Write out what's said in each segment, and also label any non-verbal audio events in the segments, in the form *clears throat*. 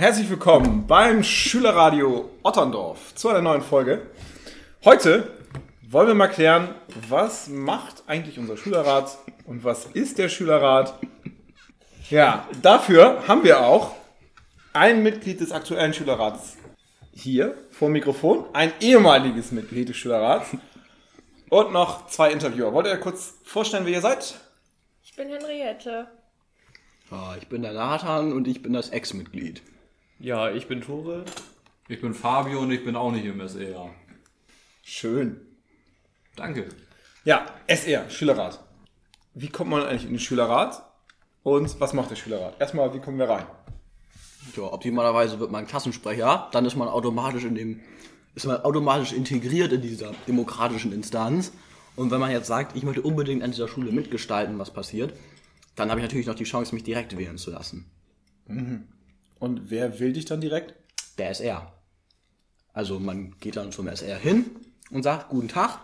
Herzlich willkommen beim Schülerradio Otterndorf zu einer neuen Folge. Heute wollen wir mal klären, was macht eigentlich unser Schülerrat und was ist der Schülerrat? Ja, dafür haben wir auch ein Mitglied des aktuellen Schülerrats hier vor dem Mikrofon, ein ehemaliges Mitglied des Schülerrats und noch zwei Interviewer. Wollt ihr kurz vorstellen, wer ihr seid? Ich bin Henriette. Ja, ich bin der Nathan und ich bin das Ex-Mitglied. Ja, ich bin Tore. Ich bin Fabio und ich bin auch nicht im SR. Schön. Danke. Ja, SR, Schülerrat. Wie kommt man eigentlich in den Schülerrat? Und was macht der Schülerrat? Erstmal, wie kommen wir rein? Ja, optimalerweise wird man Klassensprecher, dann ist man automatisch in dem, ist man automatisch integriert in dieser demokratischen Instanz. Und wenn man jetzt sagt, ich möchte unbedingt an dieser Schule mitgestalten, was passiert, dann habe ich natürlich noch die Chance, mich direkt wählen zu lassen. Und wer will dich dann direkt? Der SR. Also man geht dann zum SR hin und sagt, guten Tag,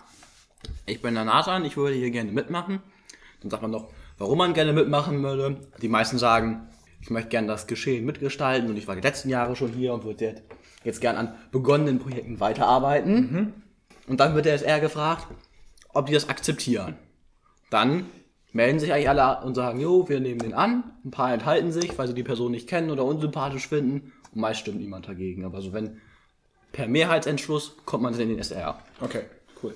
ich bin der Nathan, ich würde hier gerne mitmachen. Dann sagt man noch, warum man gerne mitmachen würde. Die meisten sagen, ich möchte gerne das Geschehen mitgestalten und ich war die letzten Jahre schon hier und würde jetzt gern an begonnenen Projekten weiterarbeiten. Und dann wird der SR gefragt, ob die das akzeptieren. Dann melden sich eigentlich alle und sagen, jo, wir nehmen den an. Ein paar enthalten sich, weil sie die Person nicht kennen oder unsympathisch finden. Und meist stimmt niemand dagegen. Aber so wenn per Mehrheitsentschluss kommt man dann in den SR. Okay, cool.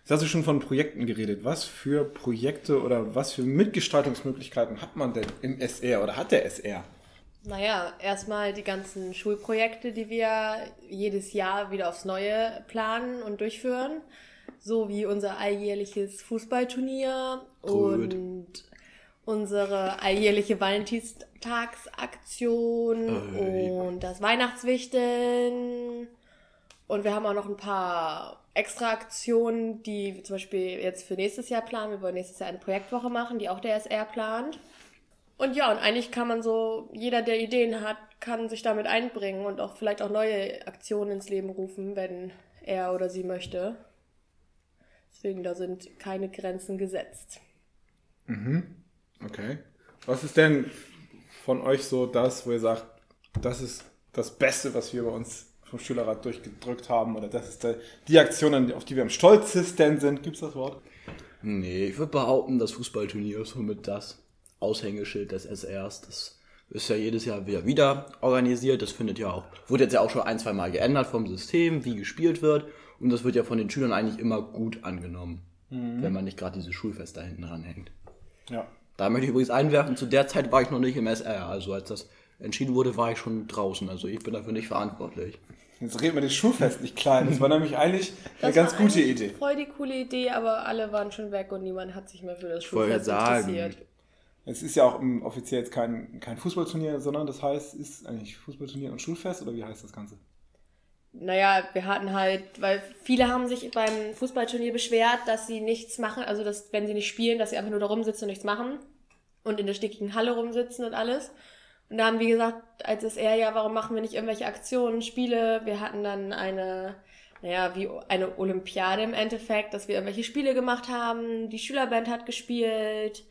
Jetzt hast du schon von Projekten geredet. Was für Projekte oder was für Mitgestaltungsmöglichkeiten hat man denn im SR oder hat der SR? Naja, erstmal die ganzen Schulprojekte, die wir jedes Jahr wieder aufs Neue planen und durchführen. So wie unser alljährliches Fußballturnier Gut. und unsere alljährliche Valentinstagsaktion Ey. und das Weihnachtswichteln. Und wir haben auch noch ein paar extra Aktionen, die wir zum Beispiel jetzt für nächstes Jahr planen. Wir wollen nächstes Jahr eine Projektwoche machen, die auch der SR plant. Und ja, und eigentlich kann man so, jeder, der Ideen hat, kann sich damit einbringen und auch vielleicht auch neue Aktionen ins Leben rufen, wenn er oder sie möchte. Deswegen, da sind keine Grenzen gesetzt. Okay. Was ist denn von euch so das, wo ihr sagt, das ist das Beste, was wir bei uns vom Schülerrat durchgedrückt haben oder das ist die Aktion, auf die wir am stolzesten sind? Gibt es das Wort? Nee, ich würde behaupten, das Fußballturnier ist somit das Aushängeschild des SRs. Das ist ja jedes Jahr wieder, wieder organisiert. Das findet ja auch, wurde jetzt ja auch schon ein, zwei Mal geändert vom System, wie gespielt wird. Und das wird ja von den Schülern eigentlich immer gut angenommen, wenn man nicht gerade dieses Schulfest da hinten ranhängt. Ja. Da möchte ich übrigens einwerfen, zu der Zeit war ich noch nicht im SR. Also als das entschieden wurde, war ich schon draußen. Also ich bin dafür nicht verantwortlich. Jetzt reden wir das Schulfest nicht klein. Das war nämlich eigentlich eine Das ganz war gute Idee. Voll die coole Idee, aber alle waren schon weg und niemand hat sich mehr für das Schulfest sagen. interessiert. Es ist ja auch offiziell jetzt kein, kein Fußballturnier, sondern das heißt, ist eigentlich Fußballturnier und Schulfest oder wie heißt das Ganze? Naja, wir hatten halt, weil viele haben sich beim Fußballturnier beschwert, dass sie nichts machen, also dass, wenn sie nicht spielen, dass sie einfach nur da rumsitzen und nichts machen und in der stickigen Halle rumsitzen und alles. Und da haben wir gesagt, als SR, ja, warum machen wir nicht irgendwelche Aktionen, Spiele? Wir hatten dann eine, naja, wie eine Olympiade im Endeffekt, dass wir irgendwelche Spiele gemacht haben. Die Schülerband hat gespielt.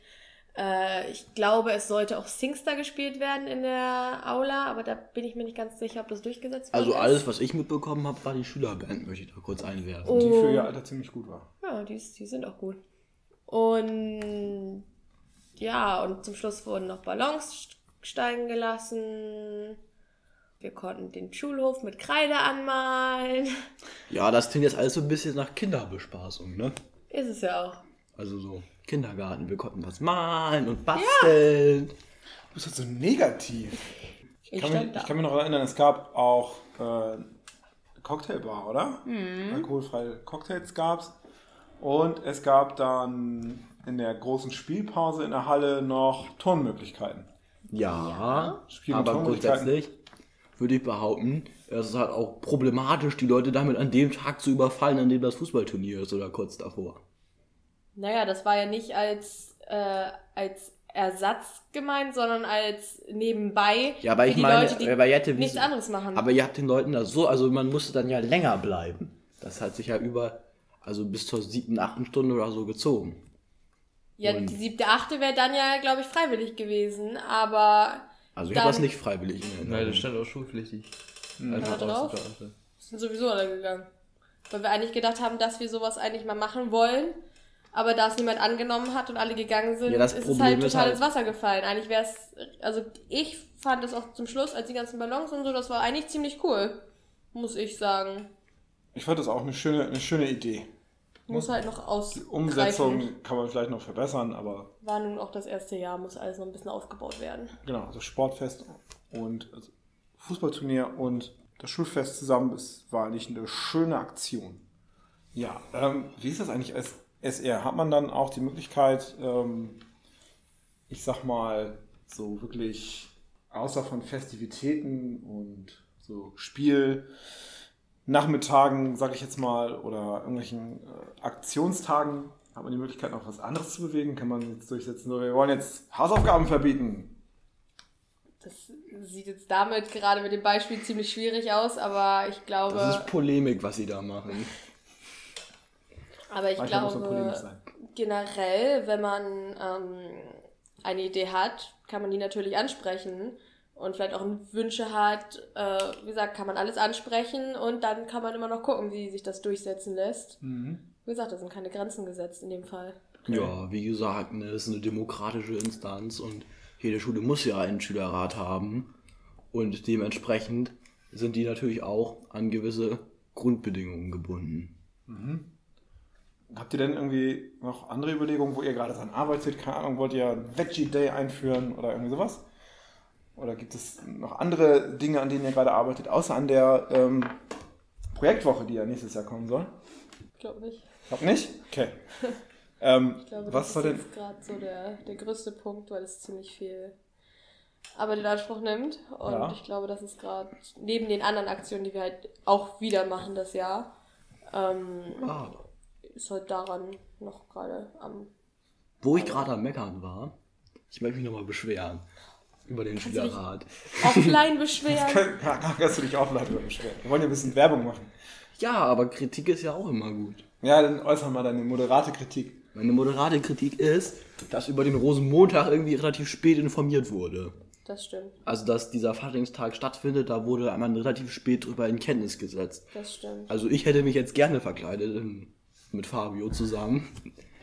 Äh, ich glaube, es sollte auch Singstar gespielt werden in der Aula, aber da bin ich mir nicht ganz sicher, ob das durchgesetzt Also worden ist. alles, was ich mitbekommen habe, war die Schülerband, möchte ich da kurz einwerfen. Oh. Die für ihr Alter ziemlich gut war. Ja, die, die sind auch gut. Und ja, und zum Schluss wurden noch Ballons steigen gelassen. Wir konnten den Schulhof mit Kreide anmalen. Ja, das klingt jetzt alles so ein bisschen nach Kinderbespaßung, ne? Ist es ja auch. Also so Kindergarten, wir konnten was malen und basteln. Du bist halt so negativ. Ich kann mich, ich kann mich noch erinnern, es gab auch äh, eine Cocktailbar, oder? Mhm. Alkoholfreie Cocktails gab's. Und es gab dann in der großen Spielpause in der Halle noch Turnmöglichkeiten. Ja, Spiel- aber grundsätzlich würde ich behaupten, es ist halt auch problematisch, die Leute damit an dem Tag zu überfallen, an dem das Fußballturnier ist oder kurz davor. Naja, das war ja nicht als, äh, als Ersatz gemeint, sondern als nebenbei Ja, aber für ich die meine, Leute, die aber wie- nichts anderes machen. Aber ihr habt den Leuten da so, also man musste dann ja länger bleiben. Das hat sich ja über, also bis zur siebten, achten Stunde oder so gezogen. Ja, Und- die siebte, achte wäre dann ja, glaube ich, freiwillig gewesen, aber Also ich habe das nicht freiwillig in Nein, das stand auch schulpflichtig. Da drauf? sind sowieso alle gegangen. Weil wir eigentlich gedacht haben, dass wir sowas eigentlich mal machen wollen. Aber da es niemand angenommen hat und alle gegangen sind, Ja, das ist es Problem halt ist total halt- ins Wasser gefallen. Eigentlich wäre es, also ich fand es auch zum Schluss, als die ganzen Ballons und so, das war eigentlich ziemlich cool. Muss ich sagen. Ich fand das auch eine schöne, eine schöne Idee. Muss halt noch Die ausgreifen. Umsetzung kann man vielleicht noch verbessern, aber War nun auch das erste Jahr, muss alles noch ein bisschen aufgebaut werden. genau, also Sportfest und also Fußballturnier und das Schulfest zusammen, das war eigentlich eine schöne Aktion. Ja, ähm, wie ist das eigentlich als SR? Hat man dann auch die Möglichkeit, ähm, ich sag mal, so wirklich außer von Festivitäten und so Spielnachmittagen, sag ich jetzt mal, oder irgendwelchen äh, Aktionstagen, hat man die Möglichkeit, noch was anderes zu bewegen? Kann man jetzt durchsetzen, so, wir wollen jetzt Hausaufgaben verbieten? Das sieht jetzt damit gerade mit dem Beispiel ziemlich schwierig aus, aber ich glaube, Das ist Polemik, was sie da machen. Aber ich Manchmal glaube, generell, wenn man ähm, eine Idee hat, kann man die natürlich ansprechen und vielleicht auch Wünsche hat. Äh, wie gesagt, kann man alles ansprechen und dann kann man immer noch gucken, wie sich das durchsetzen lässt. Mhm. Wie gesagt, da sind keine Grenzen gesetzt in dem Fall. Ja, wie gesagt, ne, es ist eine demokratische Instanz und jede Schule muss ja einen Schülerrat haben. Und dementsprechend sind die natürlich auch an gewisse Grundbedingungen gebunden. Habt ihr denn irgendwie noch andere Überlegungen, wo ihr gerade dran arbeitet? Keine Ahnung, wollt ihr einen Veggie Day einführen oder irgendwie sowas? Oder gibt es noch andere Dinge, an denen ihr gerade arbeitet, außer an der ähm, Projektwoche, die ja nächstes Jahr kommen soll? Ich glaube nicht. Glaub nicht? Okay. *laughs* Ähm, Ich glaube, was das ist denn. jetzt gerade so der, der größte Punkt, weil es ziemlich viel Arbeit in Anspruch nimmt. Und Ja. ich glaube, das ist gerade neben den anderen Aktionen, die wir halt auch wieder machen das Jahr, ähm, Ah. Ist halt daran noch gerade am. Wo ich gerade am Meckern war, ich möchte mich nochmal beschweren über den Schülerrat. Offline beschweren. Kannst du dich oder *laughs* beschweren? Wir wollen ja ein bisschen Werbung machen. Ja, aber Kritik ist ja auch immer gut. Ja, dann äußere mal deine moderate Kritik. Meine moderate Kritik ist, dass über den Rosenmontag irgendwie relativ spät informiert wurde. Das stimmt, Also, dass dieser Faschingstag stattfindet, da wurde man relativ spät drüber in Kenntnis gesetzt. das stimmt. Also, ich hätte mich jetzt gerne verkleidet in, mit Fabio zusammen.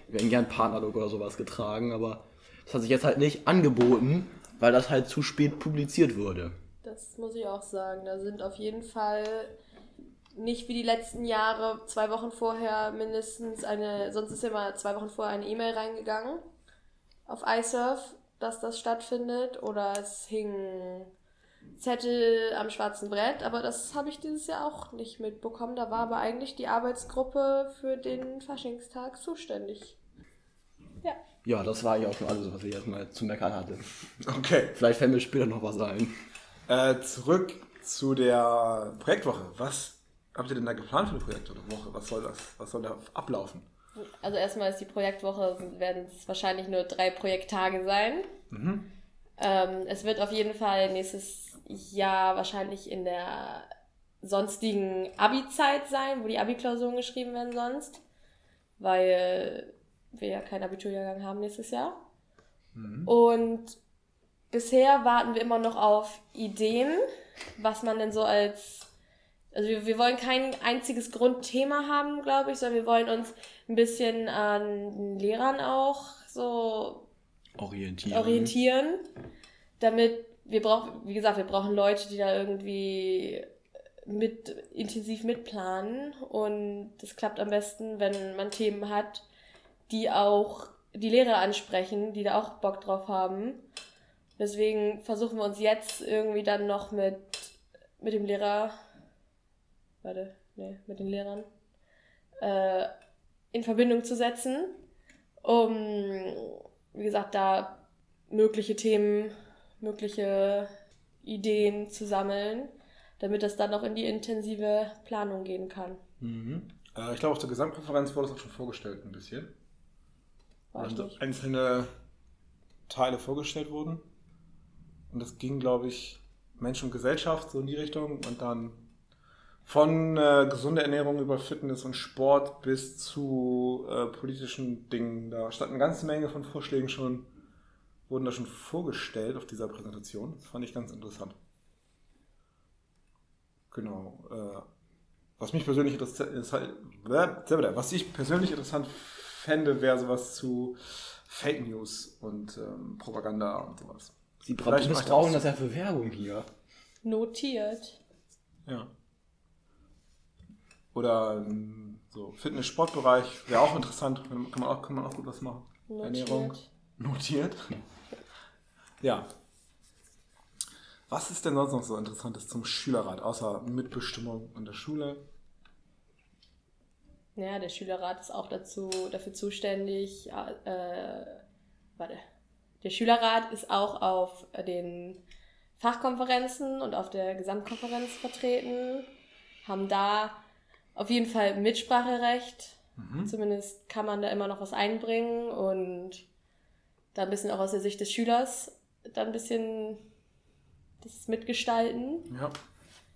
Wir hätten gern Partnerlook oder sowas getragen, aber das hat sich jetzt halt nicht angeboten, weil das halt zu spät publiziert wurde. Das muss ich auch sagen. Da sind auf jeden Fall nicht wie die letzten Jahre zwei Wochen vorher mindestens eine, sonst ist ja immer zwei Wochen vorher eine E-Mail reingegangen auf iSurf, dass das stattfindet. Oder es hing Zettel am schwarzen Brett, aber das habe ich dieses Jahr auch nicht mitbekommen. Da war aber eigentlich die Arbeitsgruppe für den Faschingstag zuständig. Ja. Ja, das war eigentlich auch schon alles, was ich erstmal zu meckern hatte. Okay. Vielleicht fällt mir später noch was ein. Äh, zurück zu der Projektwoche. Was habt ihr denn da geplant für eine Projektwoche? Was soll das? Was soll da ablaufen? Also erstmal ist die Projektwoche, werden es wahrscheinlich nur drei Projekttage sein. Ähm, es wird auf jeden Fall nächstes Jahr wahrscheinlich in der sonstigen Abi-Zeit sein, wo die Abi-Klausuren geschrieben werden sonst. Weil wir ja keinen Abiturjahrgang haben nächstes Jahr. Und bisher warten wir immer noch auf Ideen, was man denn so als also wir, wir wollen kein einziges Grundthema haben, glaube ich, sondern wir wollen uns ein bisschen an Lehrern auch so Orientieren. orientieren, damit wir brauchen, wie gesagt, wir brauchen Leute, die da irgendwie mit intensiv mitplanen und das klappt am besten, wenn man Themen hat, die auch die Lehrer ansprechen, die da auch Bock drauf haben. Deswegen versuchen wir uns jetzt irgendwie dann noch mit, mit dem Lehrer, warte, nee, mit den Lehrern, äh, in Verbindung zu setzen, um, wie gesagt, da mögliche Themen, mögliche Ideen zu sammeln, damit das dann auch in die intensive Planung gehen kann. Äh, ich glaube, auf der Gesamtkonferenz wurde es auch schon vorgestellt, ein bisschen. Also einzelne Teile vorgestellt wurden. Und das ging, glaube ich, Mensch und Gesellschaft so in die Richtung. Und dann von äh, gesunder Ernährung über Fitness und Sport bis zu äh, politischen Dingen. Da stand eine ganze Menge von Vorschlägen schon wurden da schon vorgestellt auf dieser Präsentation. Das fand ich ganz interessant. Genau. Äh, was mich persönlich halt, was ich persönlich interessant fände, wäre sowas zu Fake News und ähm, Propaganda und sowas. Sie Vielleicht missbrauchen das ja für Werbung hier. Notiert. Ja. Oder ähm, so Fitness-Sportbereich wäre auch interessant. Kann man auch, kann man auch gut was machen. Ernährung. Notiert. Ja. Was ist denn sonst noch so Interessantes zum Schülerrat, außer Mitbestimmung in der Schule? Ja, der Schülerrat ist auch dazu, dafür zuständig. Äh, warte. Der Schülerrat ist auch auf den Fachkonferenzen und auf der Gesamtkonferenz vertreten, haben da auf jeden Fall Mitspracherecht. Zumindest kann man da immer noch was einbringen und da ein bisschen auch aus der Sicht des Schülers da ein bisschen das mitgestalten Ja.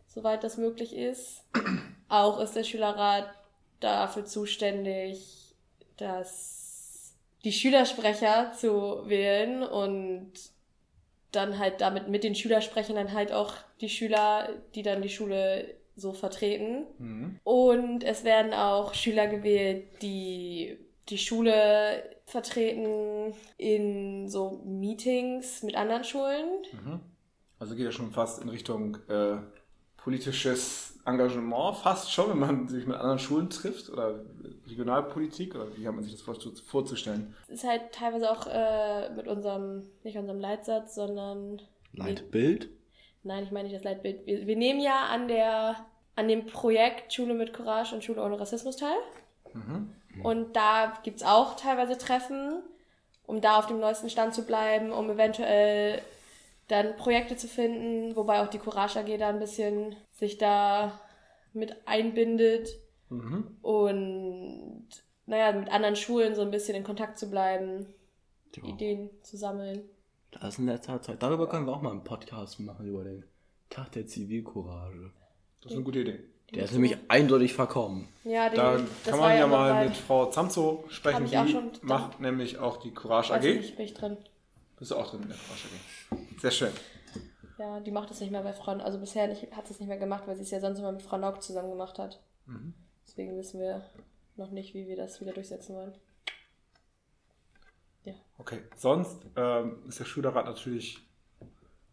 soweit das möglich ist. *clears throat* Auch ist der Schülerrat dafür zuständig, dass die Schülersprecher zu wählen und dann halt damit mit den Schülersprechern dann halt auch die Schüler, die dann die Schule so vertreten. Mhm. Und es werden auch Schüler gewählt, die die Schule vertreten in so Meetings mit anderen Schulen. Also geht ja schon fast in Richtung äh, politisches Engagement, fast schon, wenn man sich mit anderen Schulen trifft oder Regionalpolitik oder wie hat man sich das vor- vorzustellen? Es ist halt teilweise auch äh, mit unserem, nicht unserem Leitsatz, sondern. Leitbild? Nein, ich meine nicht das Leitbild. Wir, wir nehmen ja an der an dem Projekt Schule mit Courage und Schule ohne Rassismus teil. Und da gibt's auch teilweise Treffen, um da auf dem neuesten Stand zu bleiben, um eventuell dann Projekte zu finden, wobei auch die Courage AG da ein bisschen sich da mit einbindet und naja, mit anderen Schulen so ein bisschen in Kontakt zu bleiben, Ja. Ideen zu sammeln. Das ist in letzter Zeit. Darüber können wir auch mal einen Podcast machen, über den Tag der Zivilcourage. Das ist eine gute Idee. Der ist nämlich eindeutig verkommen. Ja, den, Da das kann war man ja mal bei- mit Frau Zamzo sprechen, Hab ich auch die schon- macht nämlich auch die Courage AG. ich nicht, bin ich drin. Bist du auch drin in der Courage AG? Sehr schön. Ja, die macht es nicht mehr bei Frauen. Also bisher nicht, hat sie es nicht mehr gemacht, weil sie es ja sonst immer mit Frau Nauk zusammen gemacht hat. Mhm. Deswegen wissen wir noch nicht, wie wir das wieder durchsetzen wollen. Ja. Okay. Sonst ähm, ist der Schülerrat natürlich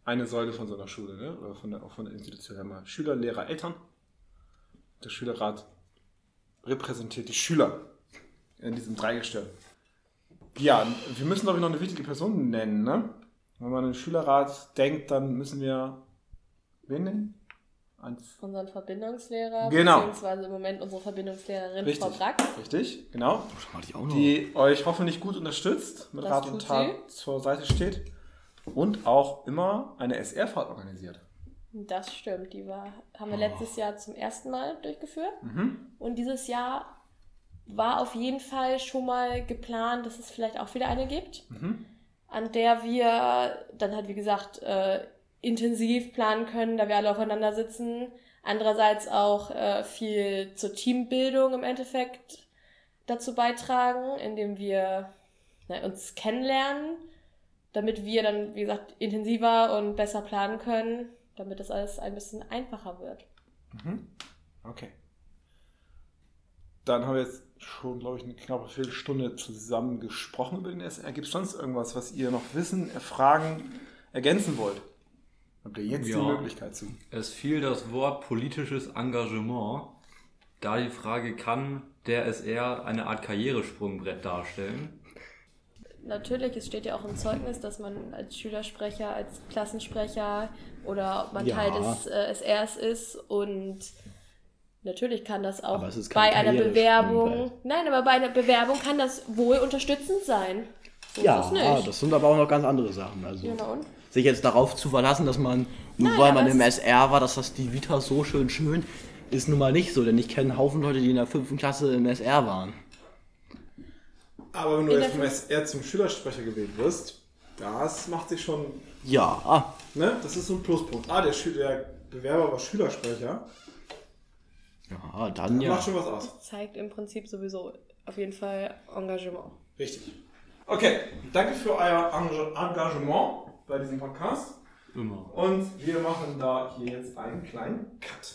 eine Säule von so einer Schule, ne? oder von der, auch von der Institution her mal. Schüler, Lehrer, Eltern. Der Schülerrat repräsentiert die Schüler in diesem Dreigestirn. Ja, wir müssen, glaube ich, noch eine wichtige Person nennen. Ne? Wenn man an den Schülerrat denkt, dann müssen wir wen nennen? Eins. Unseren Verbindungslehrer, Genau. beziehungsweise im Moment unsere Verbindungslehrerin Richtig. Frau Brack. Richtig, genau. Noch. die euch hoffentlich gut unterstützt, mit Das Rat und Tat zur Seite steht und auch immer eine SR-Fahrt organisiert. Das stimmt, die war, haben wir Oh. letztes Jahr zum ersten Mal durchgeführt. Mhm. Und dieses Jahr war auf jeden Fall schon mal geplant, dass es vielleicht auch wieder eine gibt, Mhm. an der wir dann halt, wie gesagt, äh, intensiv planen können, da wir alle aufeinander sitzen. Andererseits auch äh, viel zur Teambildung im Endeffekt dazu beitragen, indem wir na, uns kennenlernen, damit wir dann, wie gesagt, intensiver und besser planen können, damit das alles ein bisschen einfacher wird. Okay. Dann haben wir jetzt schon, glaube ich, eine knappe Viertelstunde zusammen gesprochen über den SR. Gibt es sonst irgendwas, was ihr noch wissen, erfragen, ergänzen wollt? Habt ihr jetzt Ja. die Möglichkeit zu? Es fiel das Wort politisches Engagement. Da die Frage, kann der SR eine Art Karrieresprungbrett darstellen? Natürlich, es steht ja auch im Zeugnis, dass man als Schülersprecher, als Klassensprecher oder ob man Ja. Teil des äh, SRs ist und natürlich kann das auch bei einer. Bewerbung, nein, aber bei einer Bewerbung kann das wohl unterstützend sein. So ja, nicht. das sind aber auch noch ganz andere Sachen. Also und? sich jetzt darauf zu verlassen, dass man, nur Nein, weil man im SR war, dass das die Vita so schön schön, ist nun mal nicht so. Denn ich kenne einen Haufen Leute, die in der fünften Klasse im SR waren. Aber wenn du jetzt vom SR zum Schülersprecher gewählt wirst, das macht sich schon, Ja, ah, ne? Das ist so ein Pluspunkt. Ah, der, Schü der Bewerber war Schülersprecher. ja, dann ja. Macht schon was aus. Das zeigt im Prinzip sowieso auf jeden Fall Engagement. Richtig. Okay, danke für euer Enga- Engagement bei diesem Podcast. Immer. Und wir machen da hier jetzt einen kleinen Cut.